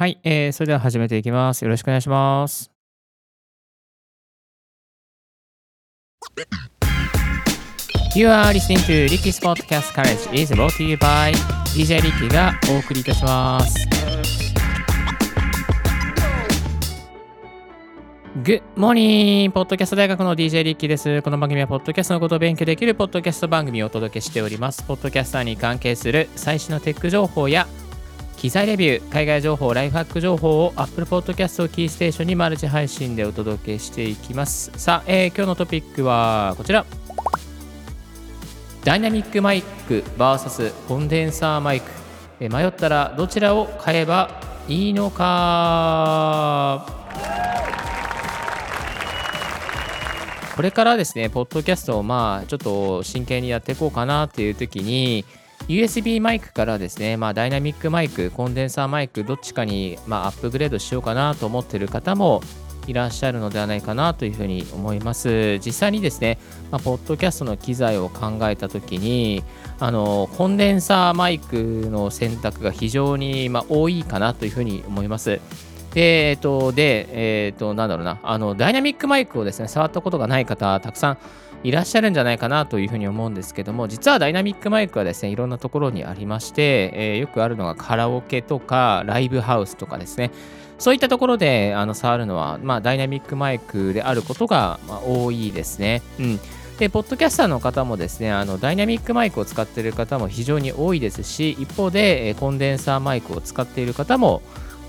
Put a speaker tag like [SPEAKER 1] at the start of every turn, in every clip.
[SPEAKER 1] はい、えー、それでは始めていきます。よろしくお願いします。You are listening to Ricky's Podcast College is brought to you by DJ Ricky がお送りいたします。Good morning! ポッドキャスト大学の DJ リッキーです。この番組はポッドキャストのことを勉強できるポッドキャスト番組をお届けしております。ポッドキャスターに関係する最新のテック情報や機材レビュー、海外情報、ライフハック情報を Apple Podcast をキーステーションにマルチ配信でお届けしていきます。さあ、えー、今日のトピックはこちら。ダイナミックマイク VS コンデンサーマイク。えー、迷ったらどちらを買えばいいのかこれからですね、ポッドキャストをまあちょっと真剣にやっていこうかなっていう時に、USB マイクからですね、まあ、ダイナミックマイク、コンデンサーマイク、どっちかに、まあ、アップグレードしようかなと思っている方もいらっしゃるのではないかなというふうに思います。実際にですね、まあ、ポッドキャストの機材を考えたときに、あのコンデンサーマイクの選択が非常に、ま、多いかなというふうに思います。で、えっ、と、で、えっ、と、なんだろうな、あの、ダイナミックマイクをですね、触ったことがない方、たくさんいらっしゃるんじゃないかなというふうに思うんですけども、実はダイナミックマイクはですね、いろんなところにありまして、えー、よくあるのがカラオケとかライブハウスとかですね、そういったところであの触るのは、まあ、ダイナミックマイクであることが、まあ、多いですね。うん。で、ポッドキャスターの方もですね、あのダイナミックマイクを使っている方も非常に多いですし、一方で、コンデンサーマイクを使っている方も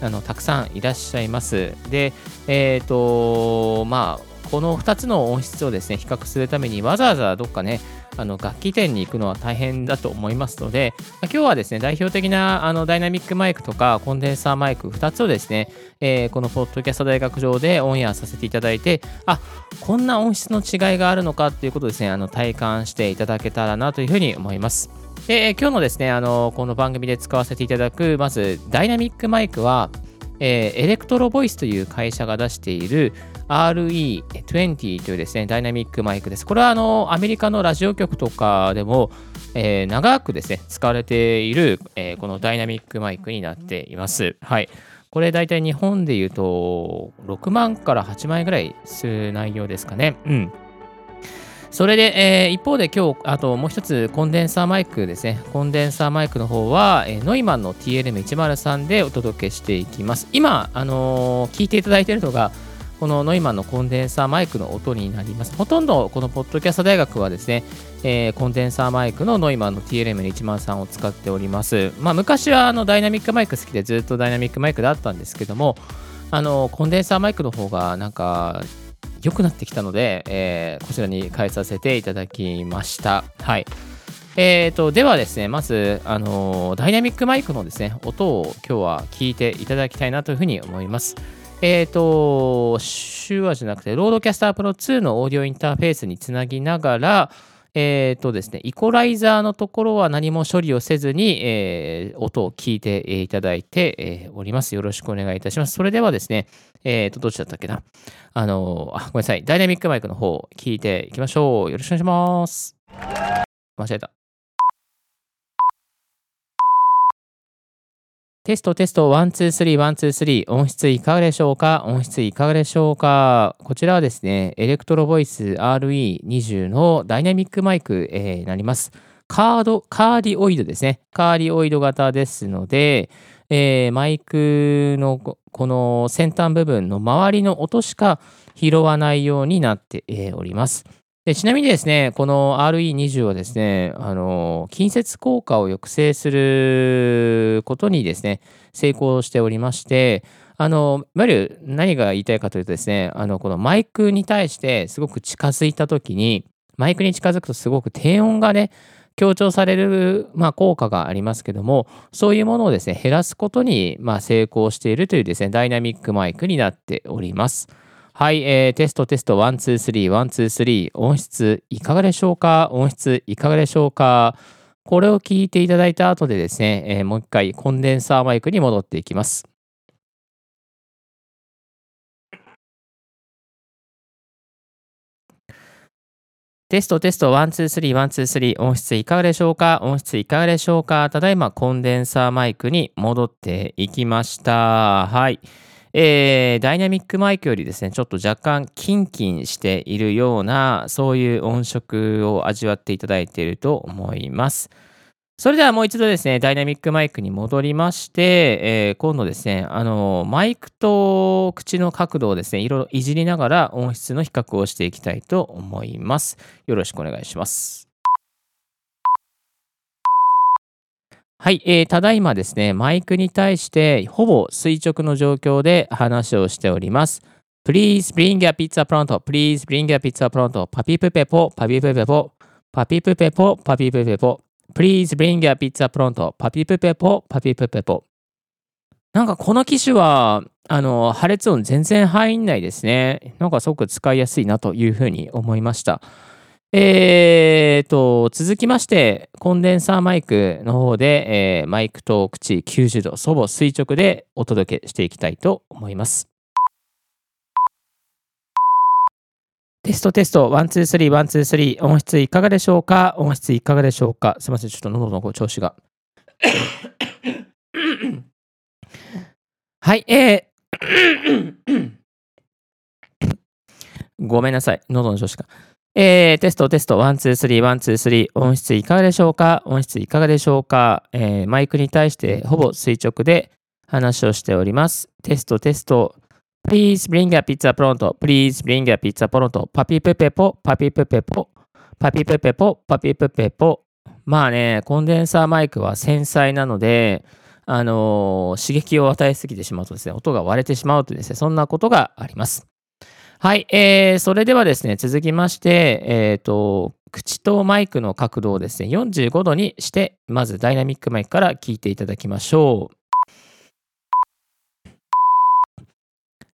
[SPEAKER 1] あのたくさんいらっしゃいます。で、えっ、ー、と、まあ、この2つの音質をですね比較するためにわざわざどっかねあの楽器店に行くのは大変だと思いますので、今日はですね代表的なあのダイナミックマイクとかコンデンサーマイク2つをですね、えー、このポッドキャスト大学上でオンエアさせていただいてあこんな音質の違いがあるのかっていうことをですねあの体感していただけたらなというふうに思います。で今日のですねあのこの番組で使わせていただくまずダイナミックマイクはえー、エレクトロボイスという会社が出している RE20 というですね、ダイナミックマイクです。これはあのアメリカのラジオ局とかでも、えー、長くですね、使われている、えー、このダイナミックマイクになっています。はい。これ大体日本で言うと6万から8万円ぐらいする内容ですかね。うん。それで、えー、一方で今日、あともう一つコンデンサーマイクですね。コンデンサーマイクの方は、えー、ノイマンの TLM103 でお届けしていきます。今、あのー、聞いていただいているのが、このノイマンのコンデンサーマイクの音になります。ほとんどこのポッドキャスト大学はですね、えー、コンデンサーマイクのノイマンの TLM103 を使っております。まあ、昔はあのダイナミックマイク好きでずっとダイナミックマイクだったんですけども、あのコンデンサーマイクの方がなんか良くなってきたので、えー、こちらに変えさせていただきました。はい。えーと、ではですね、まず、あの、ダイナミックマイクのですね、音を今日は聞いていただきたいなというふうに思います。えっ、ー、と、手話じゃなくて、 RODECaster Pro 2のオーディオインターフェースにつなぎながら、えっ、ー、とですね、イコライザーのところは何も処理をせずに、えー、音を聞いていただいて、えー、おります。よろしくお願いいたします。それではですね、えっ、と、どっちだったっけな？あのあ、ごめんなさい。ダイナミックマイクの方、聞いていきましょう。よろしくお願いします。間違えた。テストテスト123、123音質いかがでしょうか？音質いかがでしょうか？こちらはですね、エレクトロボイス RE20 のダイナミックマイク、えー、になります。カード、カーディオイドですね。カーディオイド型ですので、えー、マイクのこの先端部分の周りの音しか拾わないようになっております。でちなみにですね、この RE20 はですね、あの、近接効果を抑制することにですね、成功しておりまして、あの、いわゆる何が言いたいかというとですね、あの、このマイクに対してすごく近づいたときに、マイクに近づくとすごく低音がね、強調される、まあ、効果がありますけども、そういうものをですね、減らすことに、まあ、成功しているというですね、ダイナミックマイクになっております。はい、えー、テストテスト、 one, two, three, one, two, three、音質いかがでしょうか？音質いかがでしょうか？これを聞いていただいた後でですね、えー、もう一回コンデンサーマイクに戻っていきます。テストテスト、 one, two, three, one, two, three、音質いかがでしょうか？音質いかがでしょうか？ただいまコンデンサーマイクに戻っていきました。はい。えー、ダイナミックマイクよりですね、ちょっと若干キンキンしているような、そういう音色を味わっていただいていると思います。それではもう一度ですね、ダイナミックマイクに戻りまして、えー、今度ですね、あの、マイクと口の角度をですね、いろいろいじりながら音質の比較をしていきたいと思います。よろしくお願いします。はい、えー、ただいまですね、マイクに対してほぼ垂直の状況で話をしております。Please bring a pizza pronto. Please bring a pizza pronto. パピプペポ、パピプペポ、パピプペポ、パピプペポ。Please bring a pizza pronto. パピプペポ、パピプペポ。なんかこの機種は、あの、破裂音全然入んないですね。なんかすごく使いやすいなというふうに思いました。えーと、続きまして、コンデンサーマイクの方で、えー、マイクと口90度、祖母垂直でお届けしていきたいと思います。テストテスト、 one, two, three, one, two, three、音質いかがでしょうか？音質いかがでしょうか？すみません、ちょっと喉の調子が。はい、えー、ごめんなさい、喉の調子が。えー、テストテスト、 one, two, three, one, two, three、音質いかがでしょうか？音質いかがでしょうか、えー、マイクに対してほぼ垂直で話をしております。テストテスト、Please bring a pizza pronto. Please bring a pizza pronto. パピプペポ、パピプペポ、パピプペポ、パピプペポ。まあね、コンデンサーマイクは繊細なので、あのー、刺激を与えすぎてしまうとですね、音が割れてしまうとですね、そんなことがあります。はい、えー、それではですね、続きまして、え、ー、と、口とマイクの角度をですね、45度にして、まずダイナミックマイクから聞いていただきましょう。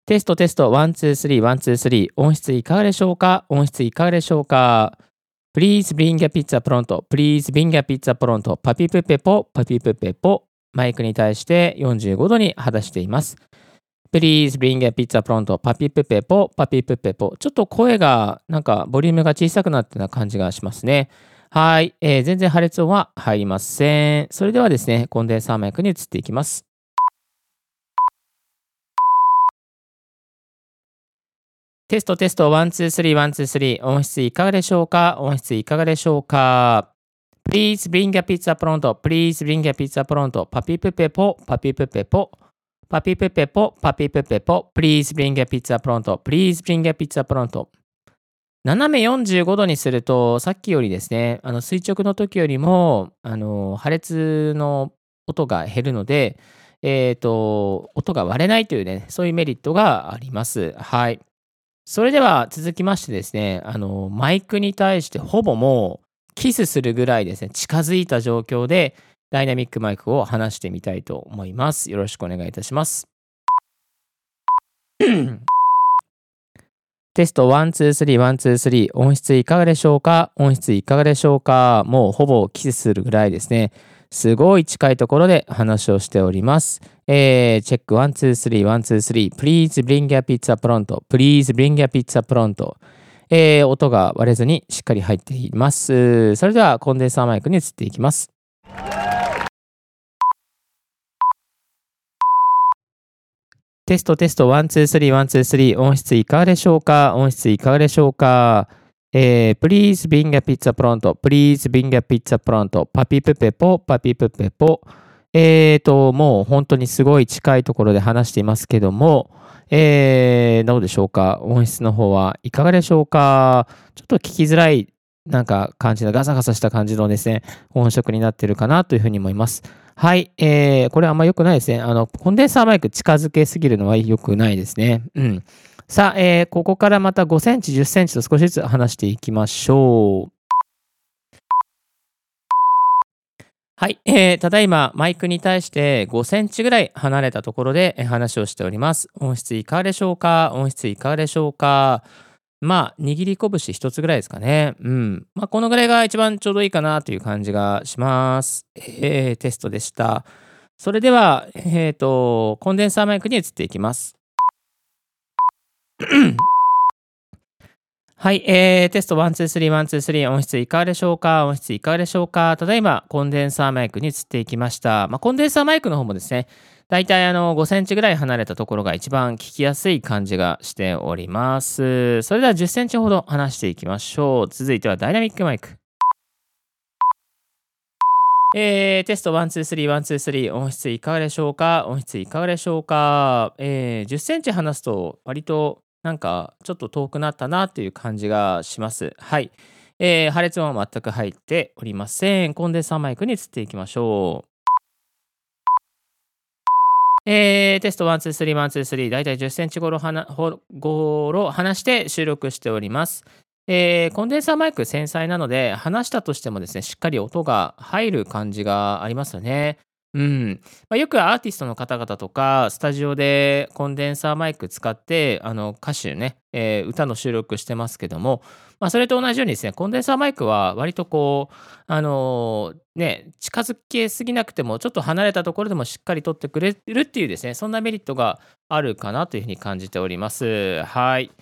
[SPEAKER 1] テストテスト、 one, two, three, one, two, three。音質いかがでしょうか？音質いかがでしょうか ?Please bring a pizza pronto. Please bring a pizza pronto. パピプペポ、パピプペポ。マイクに対して45度に話しています。Please bring a pizza pronto. パピプペポ、パピプペポ。ちょっと声が、なんか、ボリュームが小さくなったような感じがしますね。はい、えー、全然破裂音は入りません。それではですね、コンデンサーマイクに移っていきます。テストテスト、 one, two, three, one, two, three。音質いかがでしょうか？音質いかがでしょうか ?Please bring a pizza pronto. Please bring a pizza pronto. パピプペポ、パピプペポ。パピプペポ、パピプペポ。Please bring a pizza pronto. Please bring a pizza pronto. 斜め45度にすると、さっきよりですね、あの垂直の時よりも、あの破裂の音が減るので、えっ、ー、と、音が割れないというね、そういうメリットがあります。はい。それでは続きましてですね、あの、マイクに対してほぼもうキスするぐらいですね、近づいた状況でダイナミックマイクを話してみたいと思います。よろしくお願いいたします。テスト1、2、3、1、2、3。音質いかがでしょうか？音質いかがでしょうか？もうほぼキスするぐらいですね。すごい近いところで話をしております。えー、チェック1、2、3、1、2、3。Please bring a pizza pronto. Please bring a pizza pronto. えー、音が割れずにしっかり入っています。それではコンデンサーマイクに移っていきます。テストテスト1、2、3、1、2、3。音質いかがでしょうか？音質いかがでしょうか？えー、please bring a pizza pronto. Please bring a pizza pronto. パピプペポ、パピプペポ。えーと、もう本当にすごい近いところで話していますけども、えー、どうでしょうか？音質の方はいかがでしょうか？ちょっと聞きづらいなんか感じのガサガサした感じのですね、音色になってるかなというふうに思います。はい。えー、これあんま良くないですね。あの、コンデンサーマイク近づけすぎるのは良くないですね。うん。さあ、えー、ここからまた5センチ、10センチと少しずつ話していきましょう。はい、えー、ただいまマイクに対して5センチぐらい離れたところで話をしております。音質いかがでしょうか？音質いかがでしょうか？まあ、握り拳一つぐらいですかね。うん。まあ、このぐらいが一番ちょうどいいかなという感じがします。えー、テストでした。それでは、えっ、ー、と、コンデンサーマイクに移っていきます。はい、えー、テスト1、2、3、1、2、3、音質いかがでしょうか？音質いかがでしょうか？ただいま、コンデンサーマイクに移っていきました。まあ、コンデンサーマイクの方もですね、大体あの5センチぐらい離れたところが一番聞きやすい感じがしております。それでは10センチほど離していきましょう。続いてはダイナミックマイク。えー、テスト1、2、3、1、2、3、音質いかがでしょうか？音質いかがでしょうか、えー、10センチ離すと割となんかちょっと遠くなったなっていう感じがします。はい。えー、破裂音は全く入っておりません。コンデンサーマイクに移っていきましょう。えー、テスト1、2、3、1、2、3、だいたい10センチごろごろ離して収録しております。えー、コンデンサーマイク繊細なので、離したとしてもですね、しっかり音が入る感じがありますよね。うん。まあ、よくアーティストの方々とか、スタジオでコンデンサーマイク使って、あの歌手ね、えー、歌の収録してますけども、まあ、それと同じようにですね、コンデンサーマイクは割とこう、あのー、ね、近づけすぎなくても、ちょっと離れたところでもしっかり撮ってくれるっていうですね、そんなメリットがあるかなというふうに感じております。はい。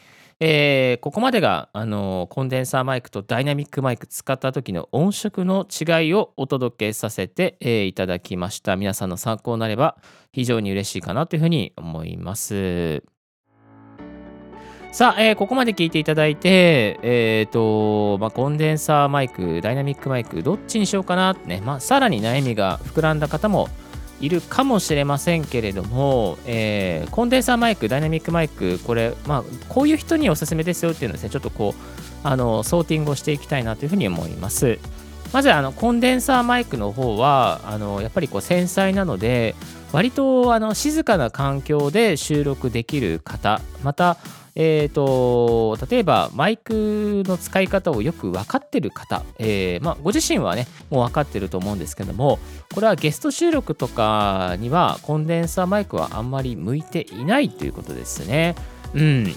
[SPEAKER 1] えー、ここまでが、あのコンデンサーマイクとダイナミックマイク使った時の音色の違いをお届けさせて、えー、いただきました。皆さんの参考になれば非常に嬉しいかなというふうに思います。さあ、えー、ここまで聞いていただいて、えーとまあ、コンデンサーマイク、ダイナミックマイク、どっちにしようかなってね、まあ、さらに悩みが膨らんだ方もいるかもしれませんけれども、えー、コンデンサーマイク、ダイナミックマイク、これ、まあ、こういう人におすすめですよっていうのですね、ちょっとこう、あの、ソーティングをしていきたいなというふうに思います。まず、あの、コンデンサーマイクの方は、あの、やっぱりこう、繊細なので、割と、あの、静かな環境で収録できる方、また、えーと、例えばマイクの使い方をよく分かってる方、えーまあ、ご自身はねもう分かってると思うんですけどもこれはゲスト収録とかにはコンデンサーマイクはあんまり向いていないということですね。うん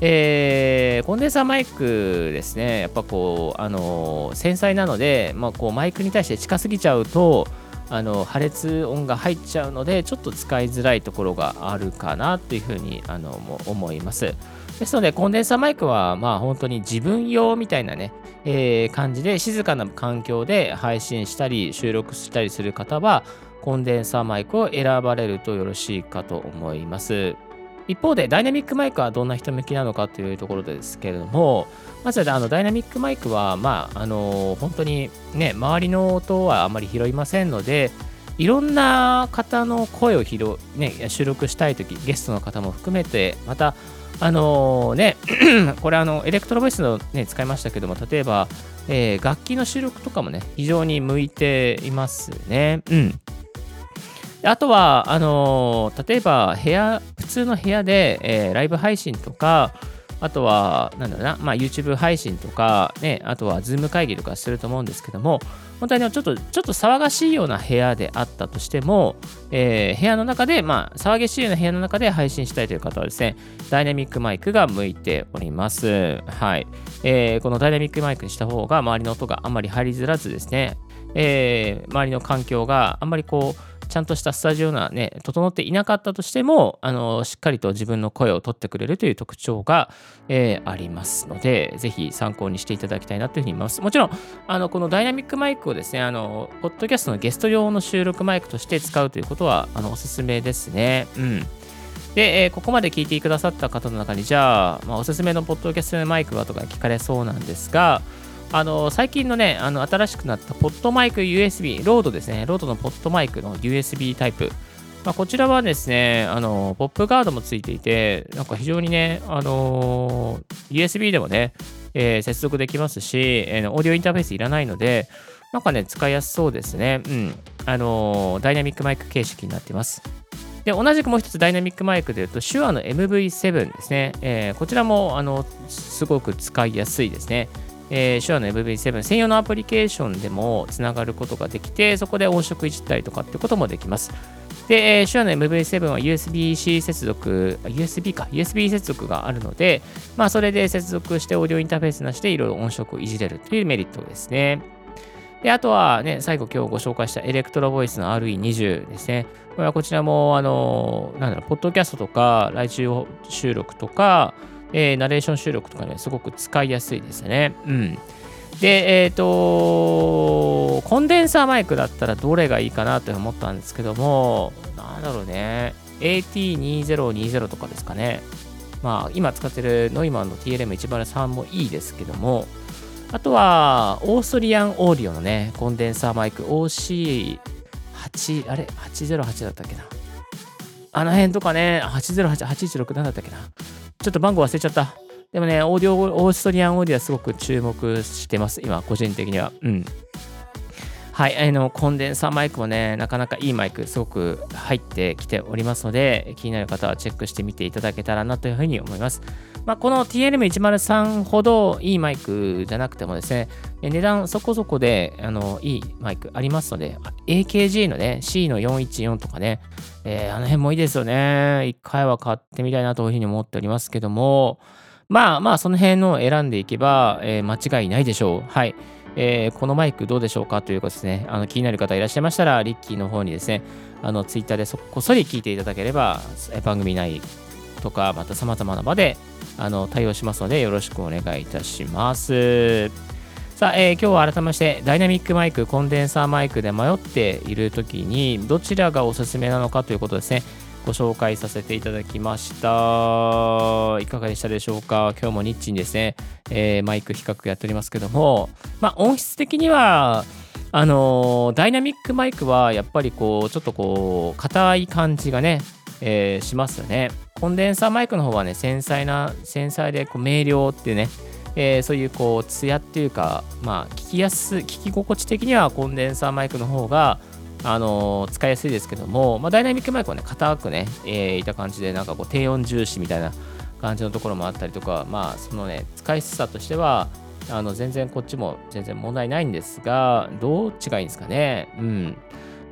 [SPEAKER 1] えー、コンデンサーマイクですね、やっぱこう、あの繊細なので、まあ、こうマイクに対して近すぎちゃうと、あの破裂音が入っちゃうので、ちょっと使いづらいところがあるかなというふうにあの思います。ですので、コンデンサーマイクは、まあ本当に自分用みたいなね、えー、感じで静かな環境で配信したり収録したりする方は、コンデンサーマイクを選ばれるとよろしいかと思います。一方で、ダイナミックマイクはどんな人向きなのかというところですけれども、まずあのダイナミックマイクは、まあ、あの本当にね、周りの音はあまり拾いませんので、いろんな方の声を拾、ね、収録したいとき、ゲストの方も含めて、また、あの、ね、これあの、エレクトロボイスのね、使いましたけども、例えば、えー、楽器の収録とかもね、非常に向いていますね。うん。あとは、あのー、例えば、部屋、通の部屋で、えー、ライブ配信とか、あとは、なんだろうな、まあ、YouTube 配信とか、ね、あとは Zoom 会議とかすると思うんですけども、本当にちょっと、ちょっと騒がしいような部屋であったとしても、えー、部屋の中で、まあ、騒がしいような部屋の中で配信したいという方はですね、ダイナミックマイクが向いております。はい。えー、このダイナミックマイクにした方が、周りの音があんまり入りづらずですね、えー、周りの環境があんまりこう、ちゃんとしたスタジオがね、整っていなかったとしても、あの、しっかりと自分の声を取ってくれるという特徴が、えー、ありますので、ぜひ参考にしていただきたいなというふうに思います。もちろん、あの、このダイナミックマイクをですね、あの、ポッドキャストのゲスト用の収録マイクとして使うということは、あの、おすすめですね。うん。で、えー、ここまで聞いてくださった方の中に、じゃあ、まあ、おすすめのポッドキャストのマイクはとか聞かれそうなんですが、あの最近のね、あの新しくなったポットマイク USB、ロードですね、ロードのポットマイクの USB タイプ。まあ、こちらはですね、あのポップガードもついていて、なんか非常にね、あの USB でもね、えー、接続できますし、えー、オーディオインターフェースいらないので、なんかね、使いやすそうですね。うん。あのダイナミックマイク形式になっています。で、同じくもう一つダイナミックマイクでいうと、手話の MV7 ですね。えー、こちらも、あの、すごく使いやすいですね。えー、手話の MV7 専用のアプリケーションでもつながることができて、そこで音色いじったりとかってこともできます。で、えー、手話の MV7 は USB-C 接続、USB か、USB 接続があるので、まあ、それで接続してオーディオインターフェースなしでいろいろ音色をいじれるというメリットですね。で、あとはね、最後今日ご紹介したエレクトロボイスの RE20 ですね。これはこちらも、あの、なんだろう、ポッドキャストとか、来週収録とか、えー、ナレーション収録とかね、すごく使いやすいですね。うん。で、えっ、ー、と、コンデンサーマイクだったらどれがいいかなと思ったんですけども、なんだろうね、AT2020 とかですかね。まあ、今使ってるノイマンの TLM103 もいいですけども、あとは、オーストリアンオーディオのね、コンデンサーマイク OC8、あれ ?808 だったっけなあの辺とかね、808、816なんだったっけなちょっと番号忘れちゃった。でもね、オーディオ、オーストリアンオーディオはすごく注目してます、今、個人的には。うん。はい、あの、コンデンサーマイクもね、なかなかいいマイク、すごく入ってきておりますので、気になる方はチェックしてみていただけたらなというふうに思います。まあ、この TLM103 ほどいいマイクじゃなくてもですね、値段そこそこであのいいマイクありますので、AKG のね、C の414とかね、えー、あの辺もいいですよね。一回は買ってみたいなというふうに思っておりますけども、まあまあ、その辺の選んでいけば、えー、間違いないでしょう。はい。えー、このマイクどうでしょうかということですね。あの気になる方いらっしゃいましたら、リッキーの方にですね、あのツイッターでそこそり聞いていただければ、番組内とか、また様々な場であの対応しますので、よろしくお願いいたします。さあ、えー、今日は改めまして、ダイナミックマイク、コンデンサーマイクで迷っているときに、どちらがおすすめなのかということですね、ご紹介させていただきました。いかがでしたでしょうか？今日もニッチにですね、えー、マイク比較やっておりますけども、まあ、音質的には、あのー、ダイナミックマイクはやっぱりこう、ちょっとこう、硬い感じがね、えー、しますよね。コンデンサーマイクの方はね、繊細な、繊細でこう明瞭っていうね、えー、そういうこう、艶っていうか、まあ、聞きやす、聞き心地的にはコンデンサーマイクの方が、あのー、使いやすいですけども、まあ、ダイナミックマイクはね、硬くね、えー、いた感じで、なんかこう、低音重視みたいな感じのところもあったりとか、まあ、そのね、使いやすさとしては、あの全然こっちも全然問題ないんですが、どっちがいいんですかね。うん。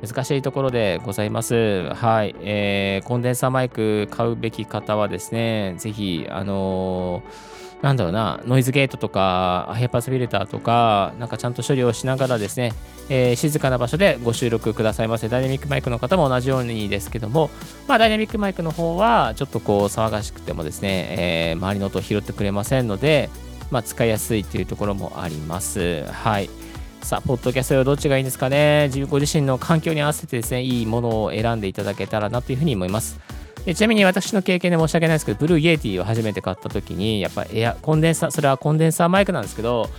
[SPEAKER 1] 難しいところでございます。はい。えー、コンデンサーマイク買うべき方はですね、ぜひ、あのー、なんだろうな、ノイズゲートとか、ヘイパスフィルターとか、なんかちゃんと処理をしながらですね、えー、静かな場所でご収録くださいませ。ダイナミックマイクの方も同じようにですけども、まあ、ダイナミックマイクの方は、ちょっとこう、騒がしくてもですね、えー、周りの音を拾ってくれませんので、まあ、使いやすいというところもあります。はい。さあ、ポッドキャストはどっちがいいんですかね自分ご自身の環境に合わせてですね、いいものを選んでいただけたらなというふうに思います。でちなみに私の経験で申し訳ないですけど、 Blue Yeti を初めて買った時に、やっぱエア、コンデンサー、それはコンデンサーマイクなんですけど、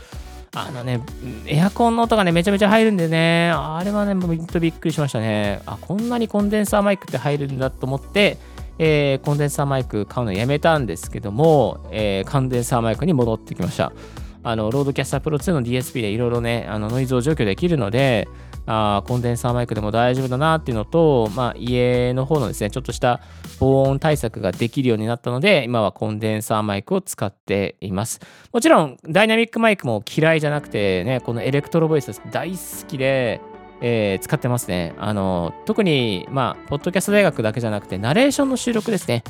[SPEAKER 1] あのね、エアコンの音がね、めちゃめちゃ入るんでね、あれはね、ほんとびっくりしましたね。あ、こんなにコンデンサーマイクって入るんだと思って、えー、コンデンサーマイク買うのやめたんですけども、えー、コンデンサーマイクに戻ってきました。あの、 RODECaster Pro 2の DSP でいろいろね、あのノイズを除去できるので、あコンデンサーマイクでも大丈夫だなっていうのと、まあ、家の方のですね、ちょっとした防音対策ができるようになったので、今はコンデンサーマイクを使っています。もちろん、ダイナミックマイクも嫌いじゃなくて、ね、この Electro-Voice 大好きで、えー、使ってますね。あの、特に、まあ、ポッドキャスト大学だけじゃなくて、ナレーションの収録ですね。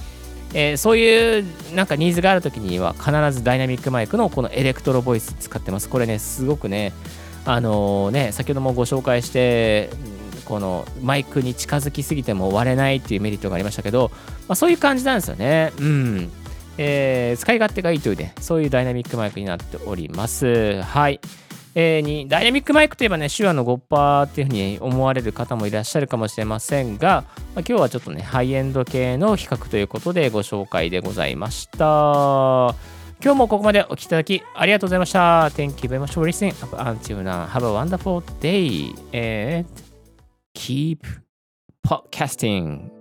[SPEAKER 1] えー、そういうなんかニーズがあるときには必ずダイナミックマイクのこのエレクトロボイス使ってます。これね、すごくね、あのー、ね、先ほどもご紹介して、このマイクに近づきすぎても割れないっていうメリットがありましたけど、まあ、そういう感じなんですよね。うん。えー、使い勝手がいいというね、そういうダイナミックマイクになっております。はい。えー、にダイナミックマイクといえばね、手話の5%っていうふうに思われる方もいらっしゃるかもしれませんが、まあ、今日はちょっとね、ハイエンド系の比較ということでご紹介でございました。今日もここまでお聞きいただきありがとうございました。Thank you very much for listening. Until now, have a wonderful day and keep podcasting.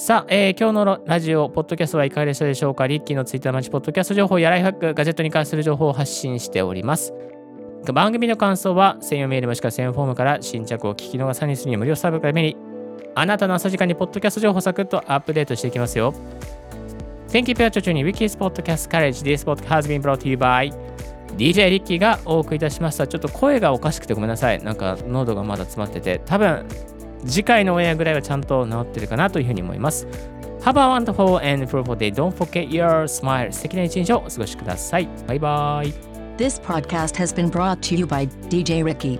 [SPEAKER 1] さあ、えー、今日のラジオ、ポッドキャストはいかがでしたでしょうか？リッキーのツイッターマッチポッドキャスト情報やライフハック、ガジェットに関する情報を発信しております。番組の感想は専用メールもしくは専用フォームから新着を聞き逃さにするに無料サービスのためにあなたの朝時間にポッドキャスト情報をサクッとアップデートしていきますよ。Thank you for tuning Wikis Podcast College. This podcast has been brought to you by DJ リッキーがお送りいたしました。ちょっと声がおかしくてごめんなさい。なんか喉がまだ詰まってて、多分次回のオンエアぐらいはちゃんと治ってるかなというふうに思います。Have a wonderful and fruitful day. Don't forget your smile. 素敵な一日をお過ごしください。バイバイ。This podcast has been brought to you by DJ Ricky.